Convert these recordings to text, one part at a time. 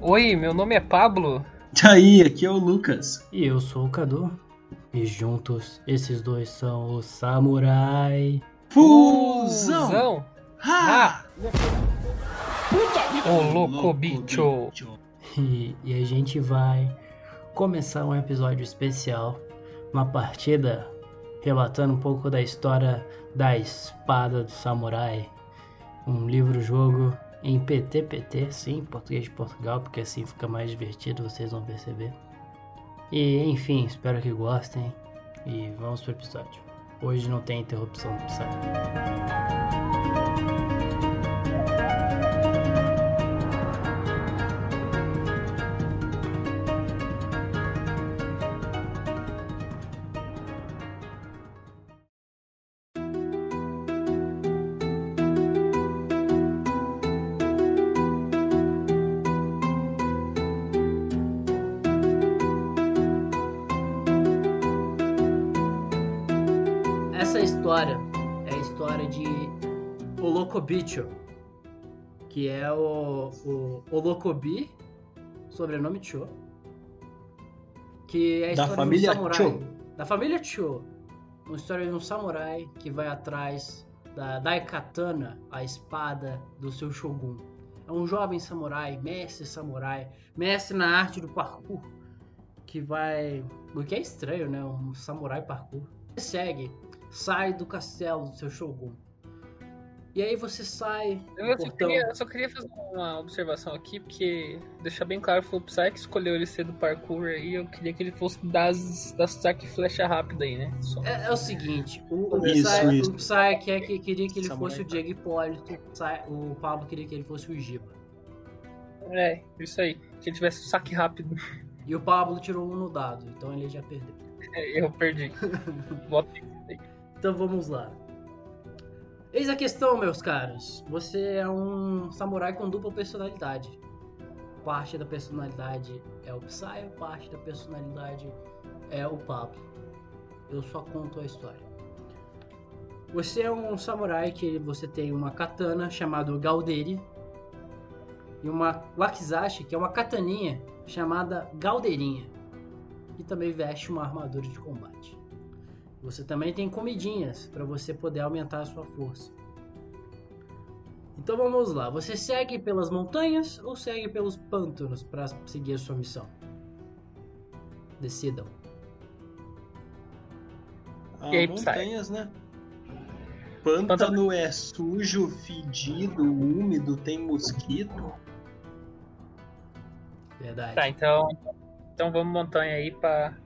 Oi, meu nome é Pablo. Aí, aqui é o Lucas. E eu sou o Cadu. E juntos, esses dois são os Samurai. Fusão! Fusão. Ha! Ô louco bicho. E, e a gente vai começar um episódio especial, uma partida relatando um pouco da história da espada do samurai. Um livro-jogo em PTPT, sim, português de Portugal, porque assim fica mais divertido, vocês vão perceber. E enfim, espero que gostem e vamos pro episódio. Hoje não tem interrupção do Psy. História é a história de Olocobicho, que é o, o Olocobi, sobrenome Cho, que é a Da história família de um samurai. Cho. Da família Cho. Uma história de um samurai que vai atrás da Daikatana, a espada do seu shogun. É um jovem samurai, mestre samurai, mestre na arte do parkour, que vai... O que é estranho, né? Um samurai parkour. Segue sai do castelo do seu Shogun. E aí você sai Eu só, queria, eu só queria fazer uma observação aqui, porque deixar bem claro, foi o Psy que escolheu ele ser do parkour aí, eu queria que ele fosse das, das saque flecha rápida aí, né? Só. É, é o seguinte, o, o, Isso, Psy, isso. o Psy quer que, queria que ele Samurai fosse o Diego Hipólito, o, Psy- o Pablo queria que ele fosse o Giba. É, isso aí. Que ele tivesse o saque rápido. E o Pablo tirou um no dado, então ele já perdeu. É, eu perdi. Bota aí. Então vamos lá. Eis a questão, meus caros. Você é um samurai com dupla personalidade. Parte da personalidade é o Psy, parte da personalidade é o Pablo. Eu só conto a história. Você é um samurai que você tem uma katana chamada Galderi e uma wakizashi, que é uma kataninha chamada Galdeirinha, e também veste uma armadura de combate. Você também tem comidinhas para você poder aumentar a sua força. Então vamos lá. Você segue pelas montanhas ou segue pelos pântanos para seguir a sua missão? Decidam. Ah, E aí, montanhas, né? Pântano é sujo, fedido, úmido, tem mosquito. Verdade. Tá, então. Então vamos montanha aí pra.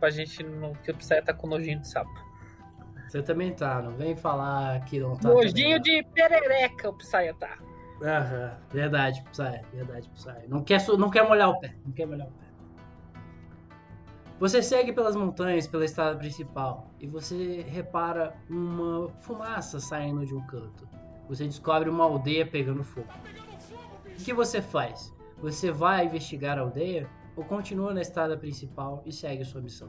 Pra gente não. Que o Psy tá com nojinho de sapo. Você também tá. Não vem falar que não tá. nojinho de perereca o Psy tá. Aham. Verdade, Psy. Verdade, Psy. Não quer, não quer molhar o pé. Não quer molhar o pé. Você segue pelas montanhas, pela estrada principal, e você repara uma fumaça saindo de um canto. Você descobre uma aldeia pegando fogo. O que você faz? Você vai investigar a aldeia ou continua na estrada principal e segue sua missão?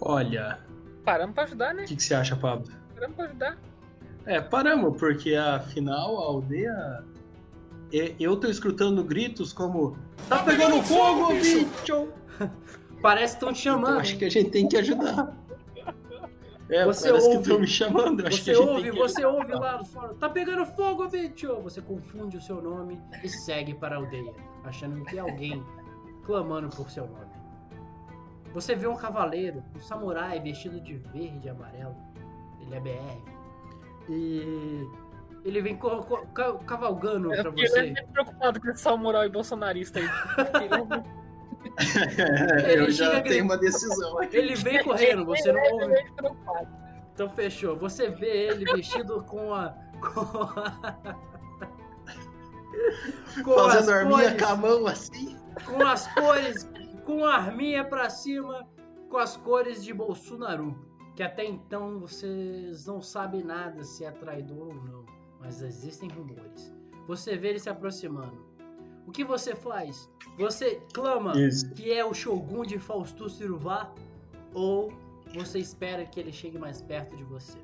Olha, Paramos pra ajudar, né? o que, que você acha, Pablo? Paramos pra ajudar. É, paramos, porque afinal a aldeia. e- Eu tô escutando gritos como. Tá pegando fogo, bicho! Parece que estão te Então chamando. acho hein? que a gente tem que ajudar. É, Você parece que ouve- estão me chamando. eu Você ouve, você ouve lá do fora. Tá pegando fogo, bicho! Você confunde o seu nome e segue para a aldeia, achando que é alguém clamando por seu nome. Você vê um cavaleiro, um samurai vestido de verde e amarelo. Ele é BR. E ele vem co- co- ca- cavalgando pra Eu fiquei você. muito preocupado com esse samurai bolsonarista aí. É, Ele eu já tenho uma decisão aqui. Ele vem correndo, você não ouve. Então fechou. Você vê ele vestido com a. Com a... com as Fazendo arminha cores- com a mão assim. com as cores, com a arminha pra cima, com as cores de Bolsonaro. Que até então vocês não sabem nada se é traidor ou não, mas existem rumores. Você vê ele se aproximando. O que você faz? Você clama Isso. que é o Shogun de Fausto Ciruvá ou você espera que ele chegue mais perto de você?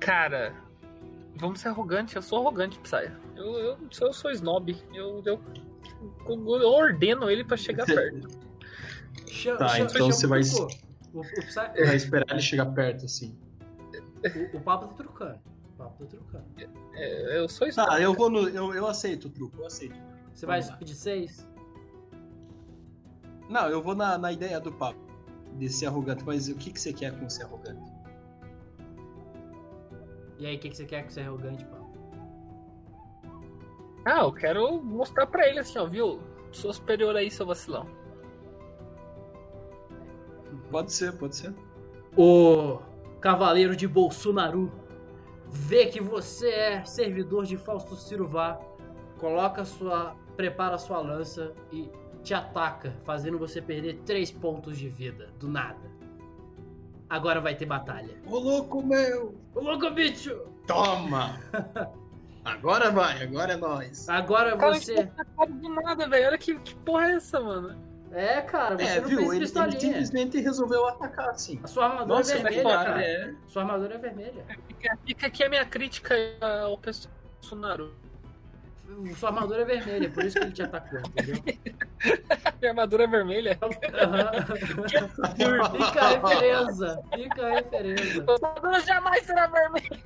Cara, vamos ser arrogante. Eu sou arrogante, Psy. Eu, eu, eu sou snob. Eu, eu, eu ordeno ele pra chegar perto. Chama, Tá, chama- então chama você vai-. O, o, Psy- Vai esperar ele chegar perto, assim. o, o papo tá trucando. Papo tá trucando. É, eu sou. Tá, eu vou no. Eu, eu aceito o truco, eu aceito. Você vai Vamos lá. pedir seis? Não, eu vou na, na ideia do papo. De ser arrogante, mas o que, que você quer com ser arrogante? E aí, o que, que você quer que você é arrogante, papo? Ah, eu quero mostrar pra ele assim, ó, viu? Sou superior aí, seu vacilão. Pode ser, pode ser. O cavaleiro de Bolsonaro vê que você é servidor de Fausto Ciruvá, coloca sua, prepara sua lança e te ataca, fazendo você perder três pontos de vida do nada. Agora vai ter batalha. Ô louco meu! Ô louco bicho! Toma! Agora vai, agora é nóis. Agora Cara, você. que atacado do nada, velho. Olha que, que porra é essa, mano? É, cara, você É, não viu? fez Ele, ele pistolinha. simplesmente resolveu atacar assim. A sua armadura Nossa, é é vermelha, foda, cara. é. Sua armadura é vermelha. Fica, fica aqui a minha crítica ao Bolsonaro. Sua armadura é vermelha, por isso que ele te atacou, entendeu? Minha armadura é vermelha. Aham. Fica a referência. Fica a referência. Sua armadura jamais será vermelha.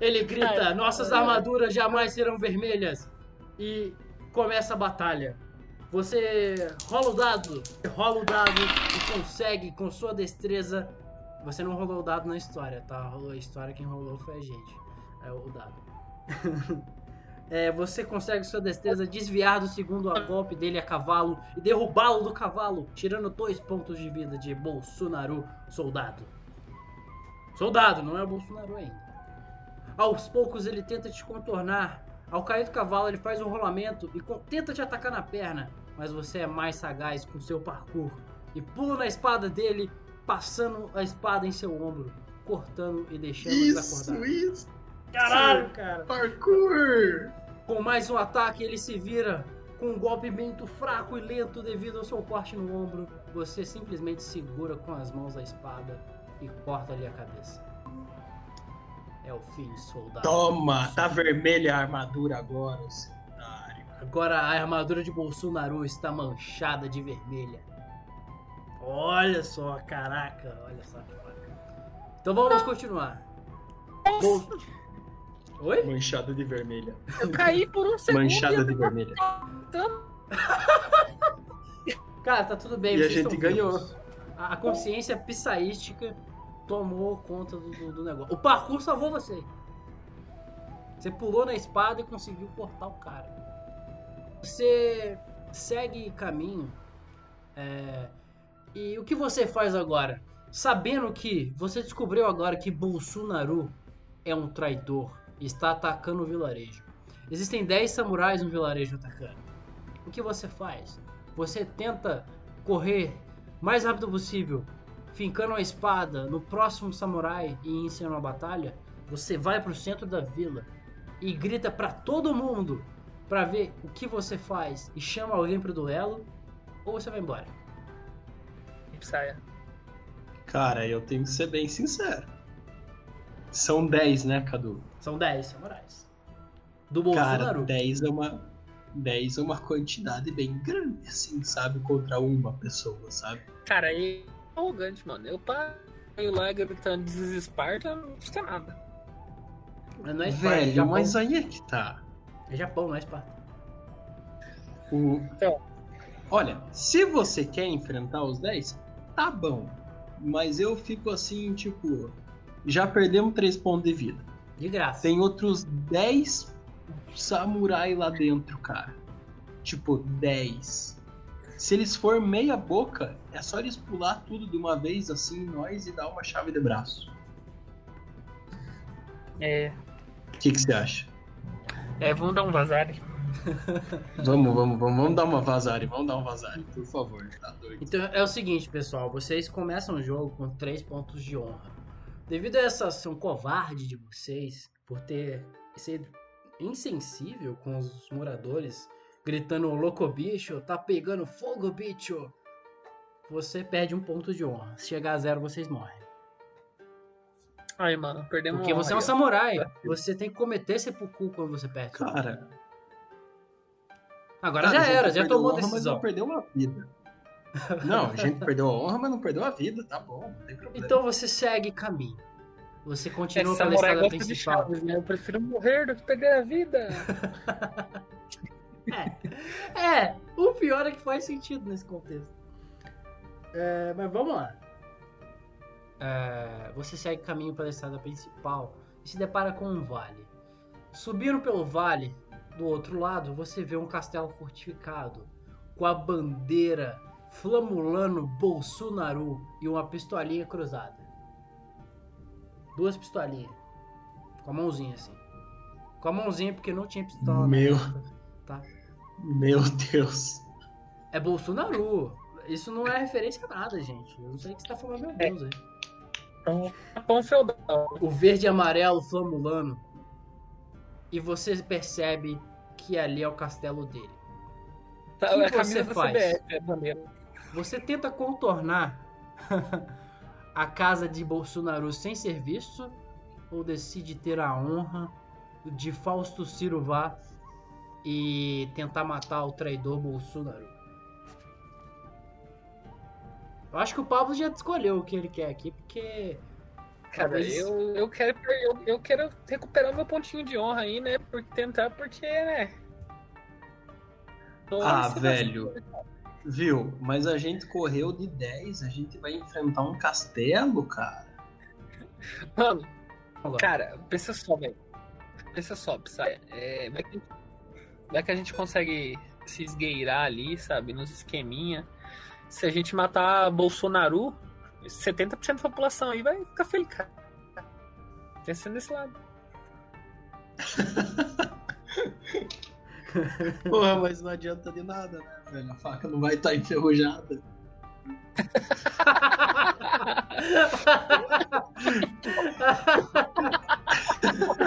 Ele grita: Nossas armaduras jamais serão vermelhas. E começa a batalha. Você rola o dado, rola o dado e consegue, com sua destreza. Você não rolou o dado na história, tá? Rolou a história, quem rolou foi a gente. É o dado. É, você consegue, sua destreza, desviar do segundo golpe dele a cavalo e derrubá-lo do cavalo, tirando dois pontos de vida de Bolsonaro, soldado. Soldado, não é Bolsonaro ainda. Aos poucos ele tenta te contornar. Ao cair do cavalo, ele faz um rolamento e tenta te atacar na perna. Mas você é mais sagaz com seu parkour. E pula na espada dele, passando a espada em seu ombro, cortando e deixando Isso, desacordado. isso! Caralho, cara! Parkour! Com mais um ataque, ele se vira com um golpe muito fraco e lento devido ao seu corte no ombro. Você simplesmente segura com as mãos a espada e corta-lhe a cabeça. É o fim, soldado. Toma! Tá vermelha a armadura agora, seu otário. Agora a armadura de Bolsonaro está manchada de vermelha. Olha só, caraca, olha só que bacana. Então vamos continuar. Bol- Oi? Manchada de vermelha. Eu caí por um segundo. Manchada de vermelha. Cara, tá tudo bem. E a gente estão ganhou. a consciência psaística tomou conta do, do- do negócio. O parkour salvou você. Você pulou na espada e conseguiu cortar o cara. Você segue caminho. é, e o que você faz agora? Sabendo que você descobriu agora que Bolsonaro é um traidor e está atacando o vilarejo. Existem 10 samurais no vilarejo atacando. O que você faz? Você tenta correr mais rápido possível, fincando a espada no próximo samurai e iniciando a batalha. Você vai pro centro da vila e grita pra todo mundo pra ver o que você faz e chama alguém pro duelo ou você vai embora. Saia. Cara, eu tenho que ser bem sincero. São 10, né, Cadu? São 10 samurais. Do Cara, Bolsonaro. 10 é uma. 10 é uma quantidade bem grande, assim, sabe? Contra uma pessoa, sabe? Cara, aí arrogante, mano. Eu parei lá gritando desesparta, não custa nada. Mas não é Esparta, é Velho, Japão. mas aí é que tá. É Japão, não é Esparta. O... Então. Olha, se você quer enfrentar os 10, tá bom. Mas eu fico assim, tipo. Já perdemos 3 pontos de vida. De graça. Tem outros 10 samurai lá dentro, cara. Tipo, 10. Se eles for meia boca, é só eles pular tudo de uma vez assim, nós, e dar uma chave de braço. É. O que que você acha? É, vamos dar um vazar. Vamos, vamos, vamos, vamos dar uma vazare, vamos dar um vazare, por favor, tá doido. Então é o seguinte, pessoal, vocês começam o jogo com 3 pontos de honra. Devido a essa ação covarde de vocês, por ter sido insensível com os moradores, gritando louco bicho, tá pegando fogo bicho, você perde um ponto de honra. Se chegar a zero, vocês morrem. Ai, mano, perdemos Porque você é um aí, samurai. Você tem que cometer seppuku quando você perde. Cara, Agora cara, a já era, já tomou a honra, Mas decisão. não perdeu uma vida. Não, a gente perdeu a honra, mas não perdeu a vida. Tá bom, não tem problema. Então você segue caminho. Você É, continua pela samurai estrada principal. chaves, né? Eu prefiro morrer do que perder a vida. É, o pior é que faz sentido nesse contexto. É, mas vamos lá. É, você segue caminho pela estrada principal e se depara com um vale. Subindo pelo vale, do outro lado, você vê um castelo fortificado com a bandeira flamulando Bolsonaro e uma pistolinha cruzada. Duas pistolinhas. Com a mãozinha assim. Com a mãozinha porque não tinha pistola. na Meu. época, Tá? Meu Deus. É Bolsonaro. Isso não é referência a nada, gente. Eu não sei o que você tá falando, meu Deus. aí. Então, Japão feudal. O verde e amarelo flamulando. E você percebe que ali é o castelo dele. Tá, que é você faz? CBF, é. Você tenta contornar a casa de Bolsonaro sem ser visto ou decide ter a honra de Fausto Ciro Vá e tentar matar o traidor Bolsonaro? Eu acho que o Pablo já escolheu o que ele quer aqui, porque Cara, Talvez- eu, eu, quero, eu, eu quero recuperar meu pontinho de honra aí, né? Por tentar, porque, né? Tô Ah, velho. Viu? Mas a gente correu de 10, a gente vai enfrentar um castelo, cara. Mano, cara, pensa só, velho. Pensa só, Psy. É, vai, que, vai que a gente consegue se esgueirar ali, sabe? Nos esqueminha. Se a gente matar Bolsonaro, 70% da população aí vai ficar feliz, cara. Pensa nesse lado. Porra, mas não adianta de nada, né, velho? A faca não vai estar enferrujada.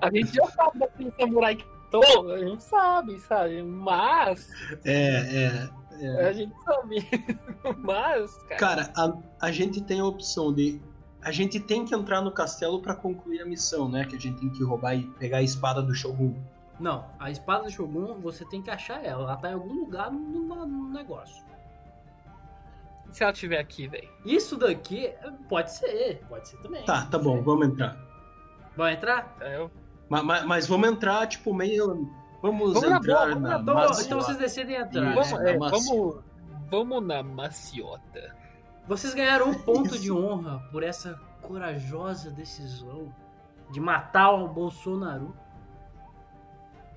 A gente já sabe daquele samurai que tô, a gente sabe, sabe? Mas. É, é. é. A gente sabe. Mas, cara. Cara, a, a gente tem a opção de. A gente tem que entrar no castelo pra concluir a missão, né? Que a gente tem que roubar e pegar a espada do Shogun. Não, a espada do Shogun, você tem que achar ela. Ela tá em algum lugar no, no- no negócio. Se ela tiver aqui, velho. Isso daqui pode ser, pode ser também. Tá, tá bom, vamos entrar. Vamos entrar? Eu... Mas, mas, mas vamos entrar, tipo, meio. Vamos, Vamos na entrar boa, vamos na. na Então, maciota. então vocês decidem entrar. Isso. né? Vamos, é, na vamos, vamos na maciota. Vocês ganharam um ponto Isso. de honra por essa corajosa decisão de matar o Bolsonaro.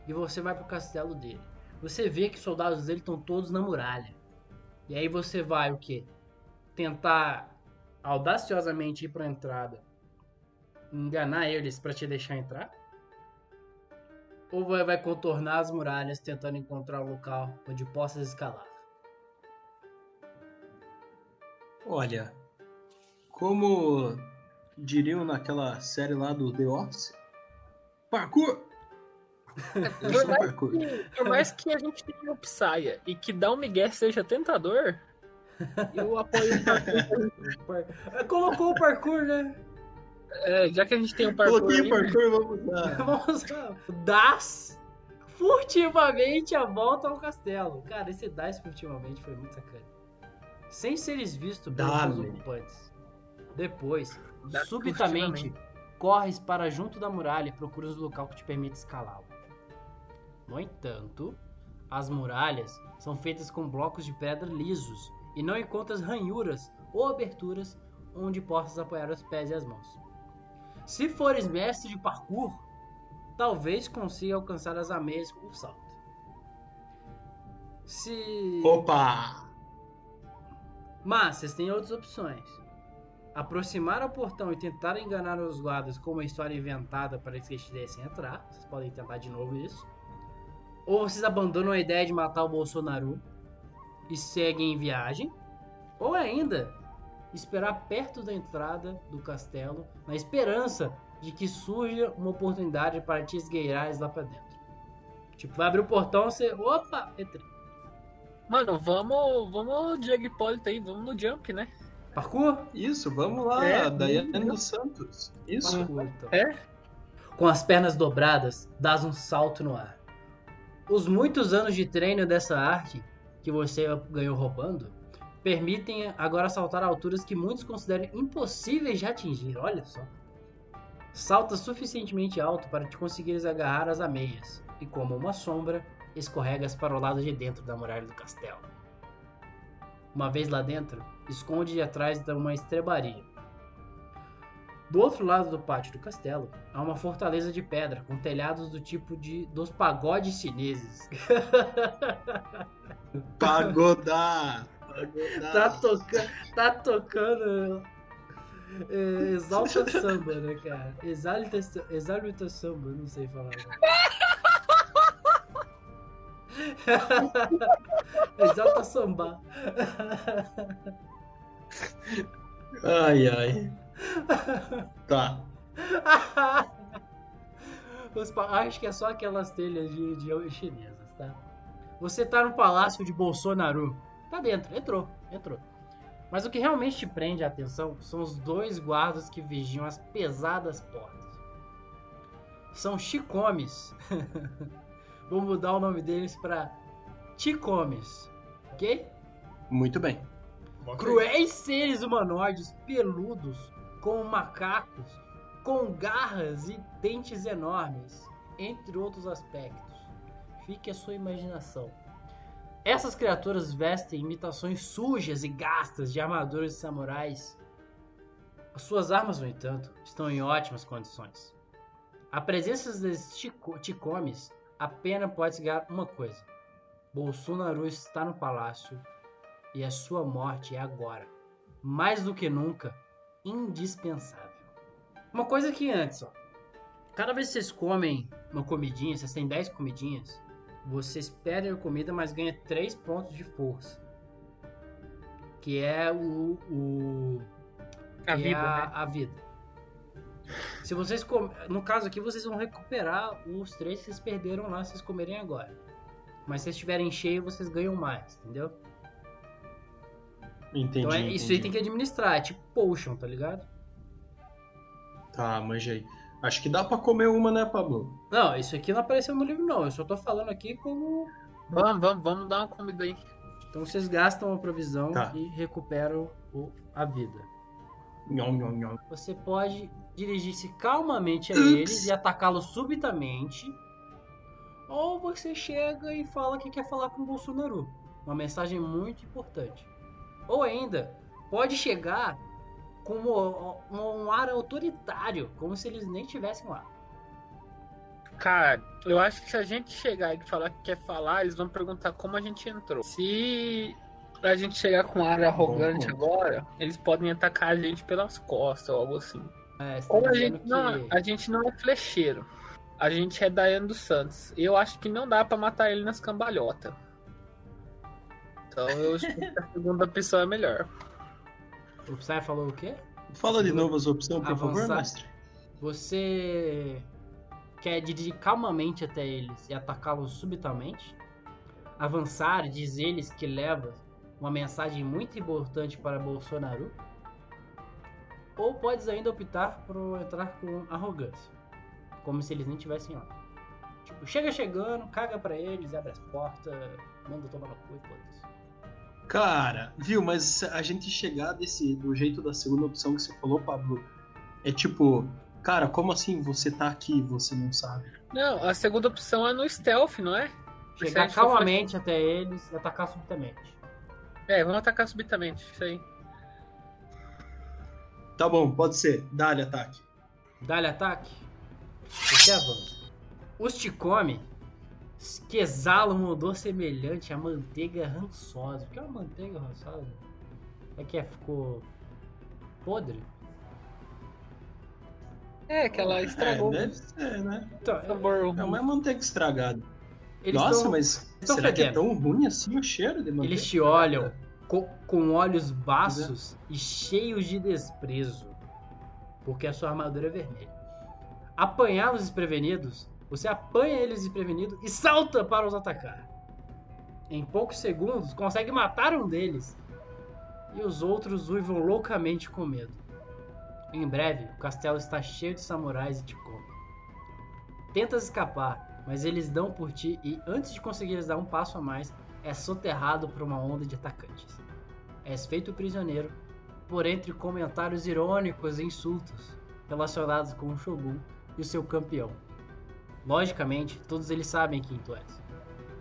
E você vai pro castelo dele. Você vê que os soldados dele estão todos na muralha. E aí você vai o quê? Tentar audaciosamente ir pra entrada. Enganar eles pra te deixar entrar? Ou vai, vai contornar as muralhas tentando encontrar um local onde possas escalar? Olha, como diriam naquela série lá do The Office, parkour! Por mais, que, por mais que a gente tenha o Psya e que dar um migué seja tentador, eu apoio o parkour. Colocou o parkour, né? É, já que a gente tem o parkour. Coloquei aí, parkour, vamos lá. Vamos lá. Das furtivamente a volta ao castelo. Cara, esse das furtivamente foi muito sacana. Sem seres vistos pelos ocupantes. Depois, Dá subitamente, corres para junto da muralha e procuras um local que te permita escalá-lo. No entanto, as muralhas são feitas com blocos de pedra lisos e não encontras ranhuras ou aberturas onde possas apoiar os pés e as mãos. Se fores mestre de parkour, talvez consiga alcançar as ameias com o salto. Se. Opa! Mas vocês têm outras opções. Aproximar ao portão e tentar enganar os guardas com uma história inventada para que eles deixem entrar. Vocês podem tentar de novo isso. Ou vocês abandonam a ideia de matar o Bolsonaro e seguem em viagem. Ou ainda, esperar perto da entrada do castelo na esperança de que surja uma oportunidade para te esgueirares lá pra dentro. Tipo, vai abrir o portão, você. Opa! Entrei. Mano, vamos, vamos Diego Hipólito aí, vamos no jump, né? Parkour? Isso, vamos lá, É, Daiane dos Santos. Isso. Parkour, então. É? Com as pernas dobradas, dás um salto no ar. Os muitos anos de treino dessa arte que você ganhou roubando permitem agora saltar alturas que muitos consideram impossíveis de atingir. Olha só. Salta suficientemente alto para te conseguires agarrar as ameias e, como uma sombra, escorregas para o lado de dentro da muralha do castelo. Uma vez lá dentro, esconde atrás de uma estrebaria. Do outro lado do pátio do castelo, há uma fortaleza de pedra com telhados do tipo de dos pagodes chineses. Pagodá! Tá, toca tá tocando é, exalta samba, né, cara? Exalta, exalta samba, não sei falar. Exalta samba. Ai, ai. Tá. Pa- Acho que é só aquelas telhas de, de chinesas, tá? Você tá no palácio de Bolsonaro. Tá dentro, entrou, entrou. Mas o que realmente te prende a atenção são os dois guardas que vigiam as pesadas portas. São Chicomes. Vou mudar o nome deles pra Ticomes, ok? Muito bem. Cruéis seres humanoides peludos, com macacos, com garras e dentes enormes, entre outros aspectos. Fique a sua imaginação. Essas criaturas vestem imitações sujas e gastas de armaduras de samurais. As suas armas, no entanto, estão em ótimas condições. A presença desses tico- ticomes apenas pode significar uma coisa: Bolsonaro está no palácio e a sua morte é agora, mais do que nunca, indispensável. Uma coisa que antes, ó, cada vez que vocês comem uma comidinha, vocês têm 10 comidinhas, vocês perdem a comida, mas ganha 3 pontos de força. Que é o. o A que é vida, a, né? a vida. Se vocês com... No caso aqui, vocês vão recuperar os três que vocês perderam lá se vocês comerem agora. Mas se vocês estiverem cheio, vocês ganham mais, entendeu? Entendi. então é, isso aí entendi. tem que administrar, é tipo potion, tá ligado? Tá, manjei. Acho que dá pra comer uma, né, Pablo? Não, isso aqui não apareceu no livro não, eu só tô falando aqui como... Vamos, vamos, vamos dar uma comida aí. Então vocês gastam a provisão Tá. e recuperam o- a vida. Nhom, nhom, nhom. Você pode dirigir-se calmamente a Ups. eles e atacá-los subitamente. Ou você chega e fala que quer falar com o Bolsonaro. Uma mensagem muito importante. Ou ainda, pode chegar com um, um ar autoritário, como se eles nem estivessem lá. Cara, eu acho que se a gente chegar e falar que quer falar, eles vão perguntar como a gente entrou. Se a gente chegar com ar arrogante agora, eles podem atacar a gente pelas costas ou algo assim. É, você tá Ou a gente, não, que- a gente não é flecheiro. A gente é Daiane dos Santos. Eu acho que não dá pra matar ele nas cambalhotas. Então eu acho que a segunda opção é melhor. O Psy falou o quê? Fala de novo as opções, por favor, Avançar. mestre. Você quer dirigir calmamente até eles e atacá-los subitamente? Avançar, diz eles que leva uma mensagem muito importante para Bolsonaro? Ou podes ainda optar por entrar com arrogância, como se eles nem estivessem lá. Tipo, chega chegando, caga pra eles, abre as portas, manda tomar no cu e foda-se. Cara, viu, mas a gente chegar desse, do jeito da segunda opção que você falou, Pablo, é tipo, cara, como assim você tá aqui e você não sabe? Não, a segunda opção é no stealth, não é? Chegar calmamente até eles e atacar subitamente. É, vamos atacar subitamente, isso aí. Tá bom, pode ser. Dá-lhe ataque. Dá-lhe ataque. Você avança. Os Ticome que exalam um odor semelhante à manteiga rançosa. O que é uma manteiga rançosa? É que é, ficou podre? É, que ela estragou É, deve ser, né? Então, sabor. É uma manteiga estragada. eles Nossa, tão- mas tão será que é tão ruim assim o cheiro de manteiga? Eles te olham co- com olhos baços e cheios de desprezo, porque a sua armadura é vermelha. Apanhá-los desprevenidos, você apanha eles desprevenidos e salta para os atacar. Em poucos segundos, consegue matar um deles e os outros uivam loucamente com medo. Em breve, o castelo está cheio de samurais e te come. Tentas escapar, mas eles dão por ti e, antes de conseguires dar um passo a mais, é soterrado por uma onda de atacantes. És feito prisioneiro por entre comentários irônicos e insultos relacionados com o Shogun e o seu campeão. Logicamente, todos eles sabem quem tu és.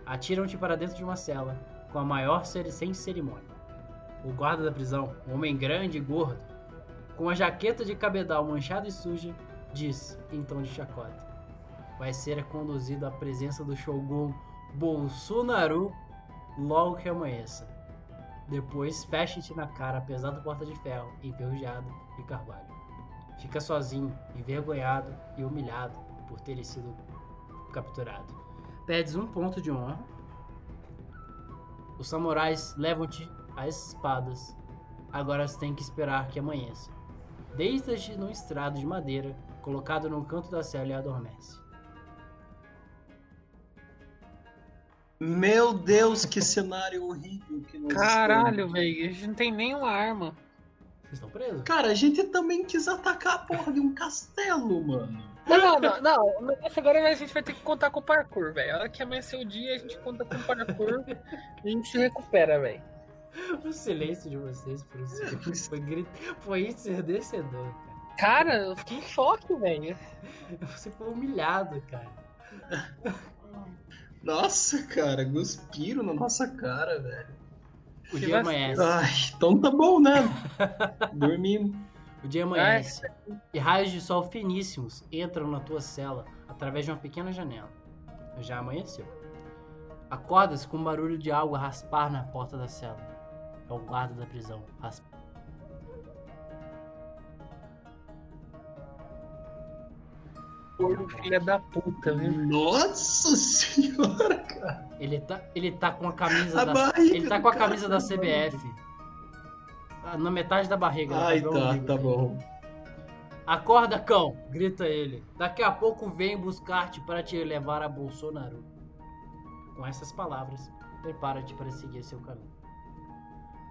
Atiram-te para dentro de uma cela, com a maior ser sem cerimônia. O guarda da prisão, um homem grande e gordo, com a jaqueta de cabedal manchada e suja, diz, em tom de chacota: Vai ser conduzido à presença do Shogun Bolsonaru logo que amanheça. Depois fecha-te na cara a pesada porta de ferro, enferrujado e carvalho. Fica sozinho, envergonhado e humilhado por ter sido capturado. Perdes um ponto de honra. Os samurais levam-te as espadas. Agora tem que esperar que amanheça. Deita-te num estrado de madeira, colocado no canto da cela e adormece. Meu Deus, que cenário horrível que nós Caralho, velho, a gente não tem nenhuma arma. Vocês estão presos? Cara, a gente também quis atacar a porra de um castelo, mano. Não, não, não, não. Agora a gente vai ter que contar com o parkour, velho. A hora que amanhecer o dia, a gente conta com o parkour e a gente se recupera, velho. O silêncio de vocês por um segundo foi, grit... foi ensurdecedor, cara. Cara, eu fiquei em choque, velho. Você foi humilhado, cara. Nossa, cara, cuspiram na nossa cara, velho. O dia amanhece. Ai, então tá bom, né? Dormimos. O dia amanhece. E raios de sol finíssimos entram na tua cela através de uma pequena janela. Já amanheceu. Acordas com um barulho de algo a raspar na porta da cela. É o guarda da prisão. Gordo filha da puta, viu? Nossa senhora, cara. Ele tá, ele tá com a camisa A da. barriga Ele tá com a cara camisa da CBF. Ah, Na metade da barriga. né? Ai, Tá tá, tá bom. Acorda, cão! grita ele. Daqui a pouco vem buscar-te para te levar a Bolsonaro. Com essas palavras, prepara-te para seguir seu caminho.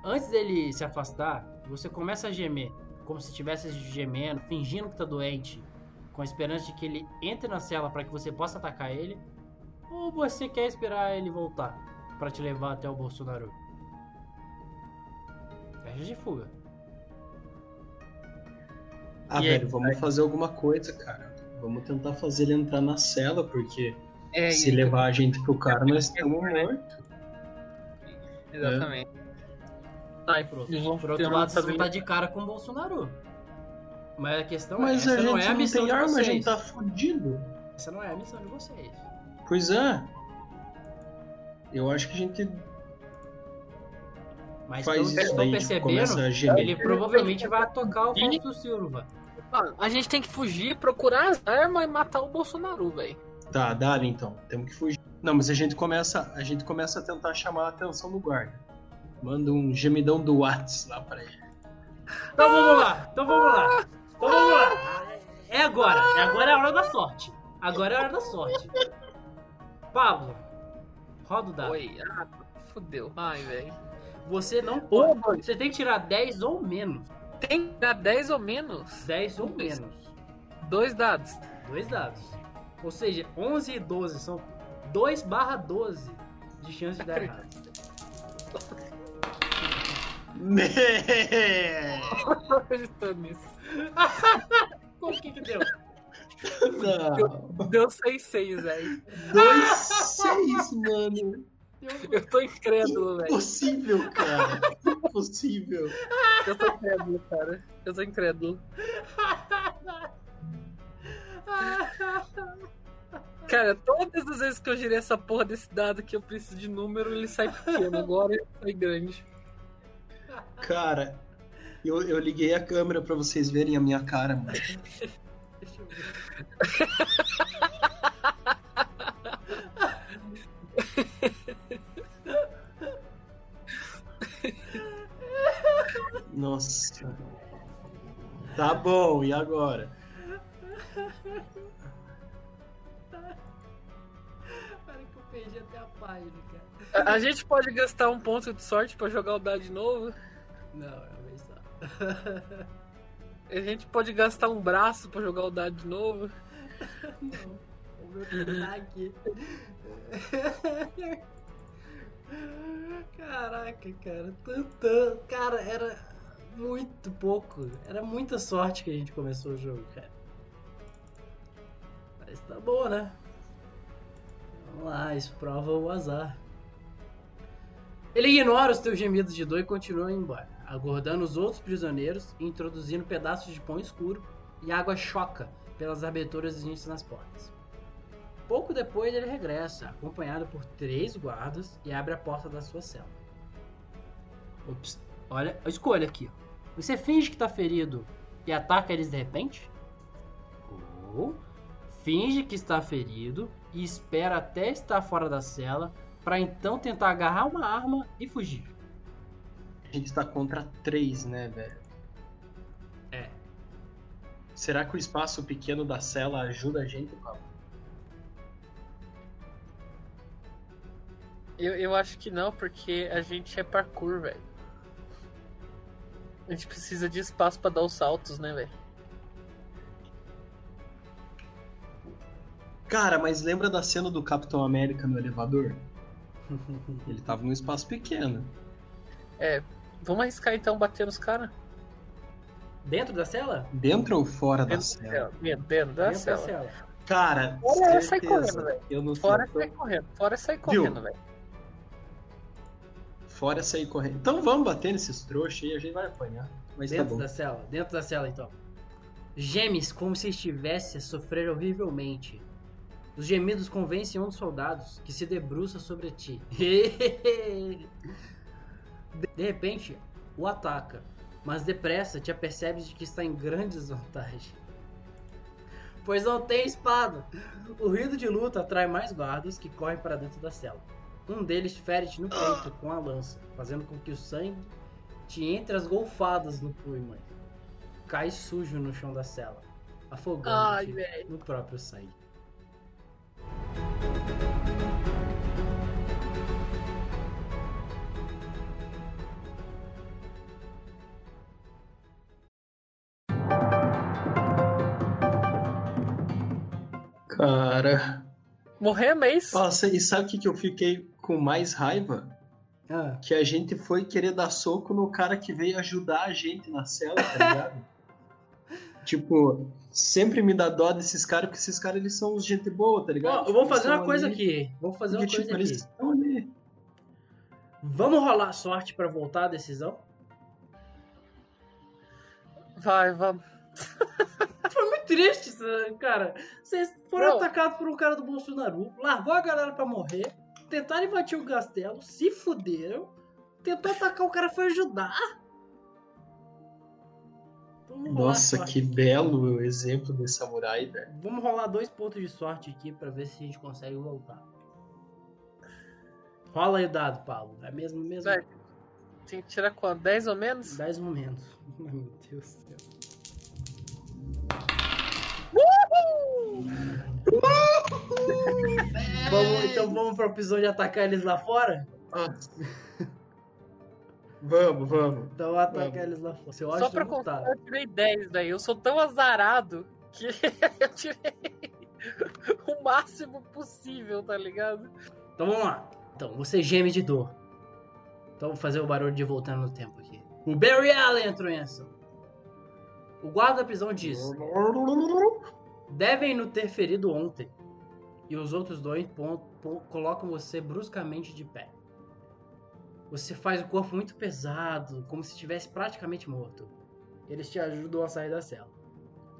Antes dele se afastar, você começa a gemer, como se estivesse gemendo, fingindo que tá doente, com a esperança de que ele entre na cela para que você possa atacar ele, ou você quer esperar ele voltar para te levar até o Bolsonaro. Fecha de fuga. Ah, E aí? velho, vamos fazer alguma coisa, cara. Vamos tentar fazer ele entrar na cela, porque É, se levar a gente pro cara, nós estamos mortos. Exatamente. Tá, e por outro, Eles vão por outro lado, uma vocês vão família- estar de cara com o Bolsonaro. Mas a questão Mas é, a essa gente não é a não missão tem de arma, a vocês. gente tá fudido. Essa não é a missão de vocês. Pois é. Eu acho que a gente Mas faz eu isso estou daí, tipo, começa percebendo, a ele provavelmente vai tocar o Fausto Silva. Mano, a gente tem que fugir, procurar as armas e matar o Bolsonaro, velho. Tá, dá-lhe então. Temos que fugir. Não, mas a gente começa, a gente começa a tentar chamar a atenção do guarda. Manda um gemidão do Whats lá pra ele. Então vamos lá, então vamos lá. Então vamos lá. É agora, é agora é a hora da sorte. Agora é a hora da sorte. Pablo, roda o dado. Oi, ah, fudeu. Ai, velho. Você não Ô, pode. Você tem que tirar 10 ou menos. Tem que dar 10 ou menos? 10 ou menos. Dois dados. Dois dados. Ou seja, 11 e 12 são 2 barra 12 de chance de dar errado. Acreditando nisso. Como que que deu? Não. Deu 6-6, velho. Dois seis, mano. Eu tô incrédulo, velho. Impossível, cara. Impossível. Eu tô incrédulo, cara. Eu tô incrédulo. Cara, todas as vezes que eu girei essa porra desse dado que eu preciso de número, ele sai pequeno. Agora ele sai grande. Cara, eu, eu liguei a câmera pra vocês verem a minha cara, mano. Deixa eu ver. Nossa. Tá bom, e agora? Para que eu perdi até a página, cara. A, a gente pode gastar um ponto de sorte pra jogar o dado de novo? Não, é uma vez só. A gente pode gastar um braço pra jogar o dado de novo. Não. O meu tá aqui. Caraca, cara. Tanto. Cara, era muito pouco. Era muita sorte que a gente começou o jogo, cara. Mas tá bom, né? Vamos lá, isso prova o azar. Ele ignora os teus gemidos de dor e continua indo embora, aguardando os outros prisioneiros e introduzindo pedaços de pão escuro e água choca pelas aberturas existentes nas portas. Pouco depois ele regressa, acompanhado por três guardas e abre a porta da sua cela. Ops, olha a escolha aqui. Você finge que tá ferido e ataca eles de repente? Ou finge que está ferido e espera até estar fora da cela para então tentar agarrar uma arma e fugir. A gente tá contra três, né, velho? É. Será que o espaço pequeno da cela ajuda a gente, Pablo? Eu, eu acho que não, porque a gente é parkour, velho. A gente precisa de espaço pra dar os saltos, né, velho? Cara, mas lembra da cena do Capitão América no elevador? Ele tava num espaço pequeno. É, vamos arriscar então bater nos caras? Dentro da cela? Dentro ou fora da Dentro, cela? dentro, dentro da Dentro da cela. cela. Cara, Fora é sair certeza. correndo, velho. Eu não Fora é tô- sair correndo. Fora é sair Viu? correndo, velho. Fora sair correndo. Então vamos bater nesses trouxas aí, a gente vai apanhar. Mas tá Dentro bom. da cela, dentro da cela então. Gemes como se estivesse a sofrer horrivelmente. Os gemidos convencem um dos soldados que se debruça sobre ti. De repente, o ataca, mas depressa te apercebes de que está em grande desvantagem. Pois não tem espada. O ruído de luta atrai mais guardas que correm para dentro da cela. Um deles fere-te no peito com a lança, fazendo com que o sangue te entre as golfadas no punho. Cai sujo no chão da cela, afogando-te no próprio sangue. Cara. Morremos, é isso? Nossa, e sabe o que, que eu fiquei com mais raiva? Ah, Que a gente foi querer dar soco no cara que veio ajudar a gente na cela, tá ligado? tipo, sempre me dá dó desses caras, porque esses caras eles são gente boa, tá ligado? Ó, eu vou Tipo, fazer uma coisa ali aqui. Vou fazer uma coisa tipo, eles aqui. ali. Vamos rolar sorte pra voltar a decisão? Vai, vamos. Foi muito triste, cara. Vocês foram Não. atacados por um cara do Bolsonaro, largou a galera pra morrer, tentaram invadir o castelo, se fuderam, tentou atacar o cara, foi ajudar. Vamos Nossa, que belo exemplo de samurai, velho. Vamos rolar dois pontos de sorte aqui pra ver se a gente consegue voltar. Rola aí o dado, Paulo. É mesmo, mesmo? Vai. Tem que tirar quanto? 10 ou menos? 10 momentos. Ai, meu Deus do céu. Vamos, então vamos pro episódio atacar eles lá fora? Nossa. vamos, vamos. Então atacar Vamos. eles lá fora. Seu Só pra não tá. eu tirei 10, velho. Eu sou tão azarado que eu tirei o máximo possível, tá ligado? Então vamos lá. Então, você geme de dor. Então vou fazer o barulho de voltando no tempo aqui. O Barry Allen entrou em ação. O guarda da prisão diz: Devem no ter ferido ontem. E os outros dois colocam você bruscamente de pé. Você faz o corpo muito pesado, como se estivesse praticamente morto. Eles te ajudam a sair da cela.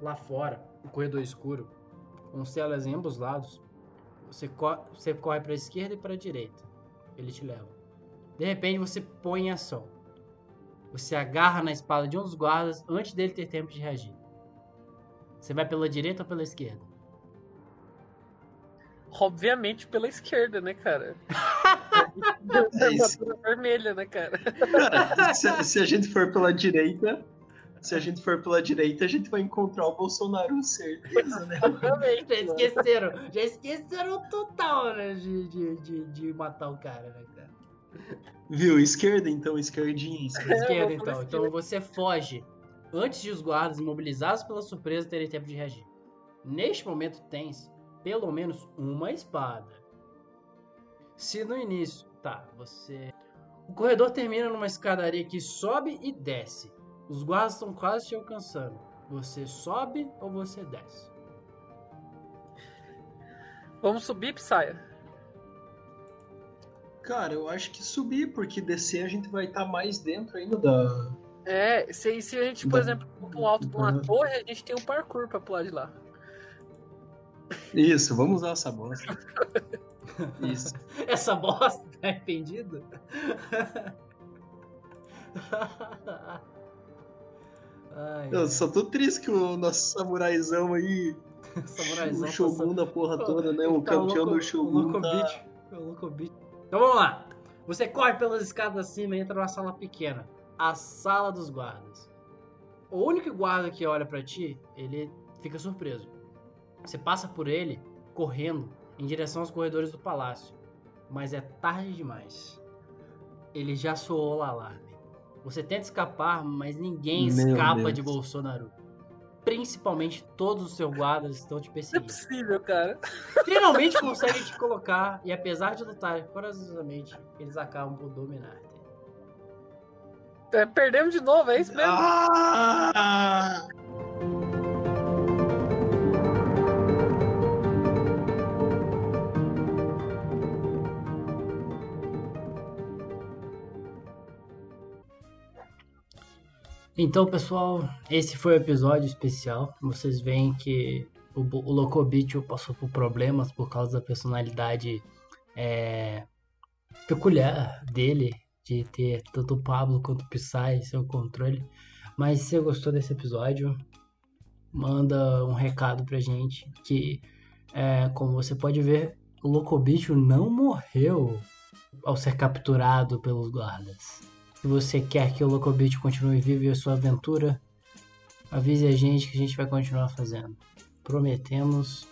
Lá fora, no corredor escuro, com celas em ambos lados, você, co- você corre para a esquerda e para a direita. Ele te leva. De repente você põe em ação. Você agarra na espada de um dos guardas antes dele ter tempo de reagir. Você vai pela direita ou pela esquerda? Obviamente pela esquerda, né, cara? É isso. Vermelha, né, cara? Cara, se, se a gente for pela direita, se a gente for pela direita, a gente vai encontrar o Bolsonaro, certeza, né? Obviamente. Já esqueceram, já esqueceram total, né? De, de, de, de matar o cara, né, cara? Viu? Esquerda, então, esquerdinha. esquerda. Esquerda, eu então. vou Então você foge antes de os guardas imobilizados pela surpresa terem tempo de reagir. Neste momento tens pelo menos uma espada. Se no início, tá, você. O corredor termina numa escadaria que sobe e desce. Os guardas estão quase te alcançando. Você sobe ou você desce? Vamos subir, Psya. Cara, eu acho que subir, porque descer a gente vai estar mais dentro ainda da. É, se, se a gente, por exemplo, for pro alto de uma torre, a gente tem um parkour pra pular de lá. Isso, vamos usar essa bosta. Isso. Essa bosta tá arrependido? Ai, Eu só tô triste que o nosso samuraizão aí, samuraizão o Shogun da porra toda, né? O Tá campeão louco- do Shogun. O louco tá... beat. O louco beat. Então vamos lá. Você corre pelas escadas acima e entra numa sala pequena. A sala dos guardas. O único guarda que olha pra ti, ele fica surpreso. Você passa por ele correndo em direção aos corredores do palácio. Mas é tarde demais. Ele já soou o alarme. Você tenta escapar, mas ninguém Meu escapa Deus. de Bolsonaro. Principalmente todos os seus guardas estão te Não é perseguindo possível, cara. finalmente conseguem te colocar e apesar de lutarem corajosamente, eles acabam por dominar. É, perdemos de novo, é isso mesmo? Ah! Então, pessoal, esse foi o episódio especial. Vocês veem que o, o Locobicho passou por problemas por causa da personalidade é, peculiar dele, de ter tanto o Pablo quanto o Psy em seu controle. Mas se você gostou desse episódio, manda um recado pra gente que, é, como você pode ver, o Locobicho não morreu ao ser capturado pelos guardas. Se você quer que o Locobit continue vivo e a sua aventura, avise a gente que a gente vai continuar fazendo. Prometemos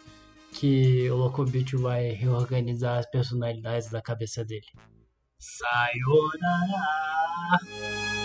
que o Locobit vai reorganizar as personalidades da cabeça dele. さようなら。